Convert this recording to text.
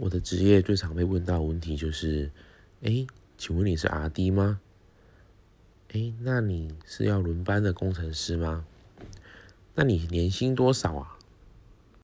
我的职业最常被问到的问题就是：哎，请问你是阿弟吗？哎，那你是要轮班的工程师吗？那你年薪多少啊？